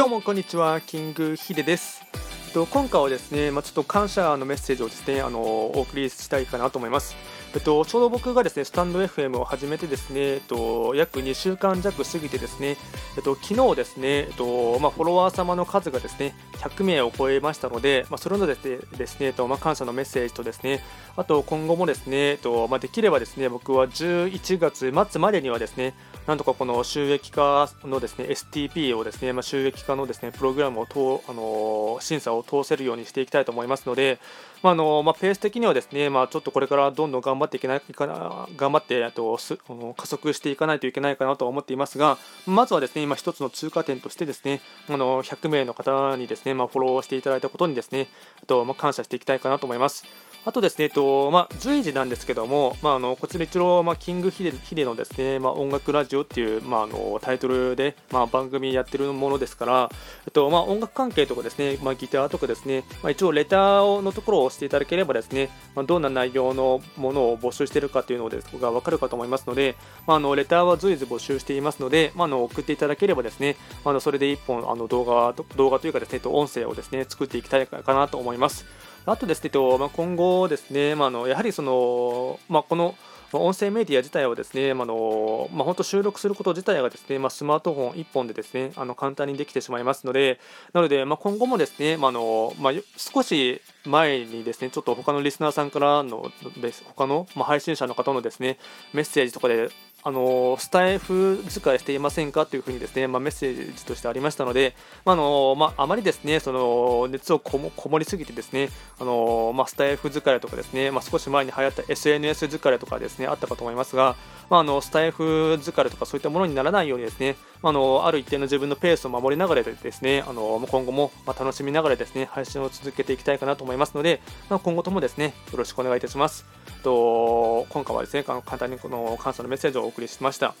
どうもこんにちはキングヒデですと今回はですね、まあ、ちょっと感謝のメッセージをですねあのお送りしたいかなと思います。えっと、ちょうど僕がですねスタンド FM を始めてですね、えっと、約2週間弱過ぎてですね、えっと、昨日ですね、えっとまあ、フォロワー様の数がですね100名を超えましたので、まあ、それのですねですね、えっとまあ、感謝のメッセージとですねあと今後もですね、えっとまあ、できればですね僕は11月末までにはですねなんとかこの収益化のですね STP をですね、まあ、収益化のですねプログラムをとあの審査を通せるようにしていきたいと思いますので、まあのまあ、ペース的にはですね、まあ、ちょっとこれからどんどん頑張っていけないかな頑張ってあとすあの加速していかないといけないかなと思っていますが、まずはですね今一つの通過点としてですねあの100名の方にですね、まあ、フォローしていただいたことにですねあと、まあ、感謝していきたいかなと思います。あとですね、えっとまあ、随時なんですけども、まあ、あのこちら一応、まあ、キングヒデヒデのですね、まあ、音楽ラジオっていう、まあ、あのタイトルで、まあ、番組やってるものですから、えっとまあ、音楽関係とかですね、まあ、ギターとかですね、まあ、一応レターのところを押していただければですね、まあ、どんな内容のものを募集しているかというのですが分かるかと思いますので、まあ、あのレターは随時募集していますので、まあ、あの送っていただければですね、あのそれで1本あの動画動画というかですね、と音声をですね作っていきたいかなと思います。あとですね、まあ、今後ですね、まあ、のやはりその、まあ、この音声メディア自体をですね、まあのまあ、本当収録すること自体がですね、まあ、スマートフォン1本でですねあの簡単にできてしまいますので、なので、まあ、今後もですね、まあのまあ、少し前にですね、ちょっと他のリスナーさんからの、他の、まあ、配信者の方のですね、メッセージとかであのスタイフ使いしていませんかというふうにですね、まあ、メッセージとしてありましたので、まあのまあ、あまりですねその熱をこもこもりすぎてですねあの、まあ、スタイフ疲れとかですね、まあ、少し前に流行った SNS 疲れとかですねあったかと思いますが、まあ、あのスタイフ疲れとかそういったものにならないようにですねまあのある一定の自分のペースを守りながらですねあの今後も楽しみながらですね配信を続けていきたいかなと思いますので、まあ、今後ともですねよろしくお願いいたします。と今回はですね簡単にこの感謝のメッセージをお送りしました。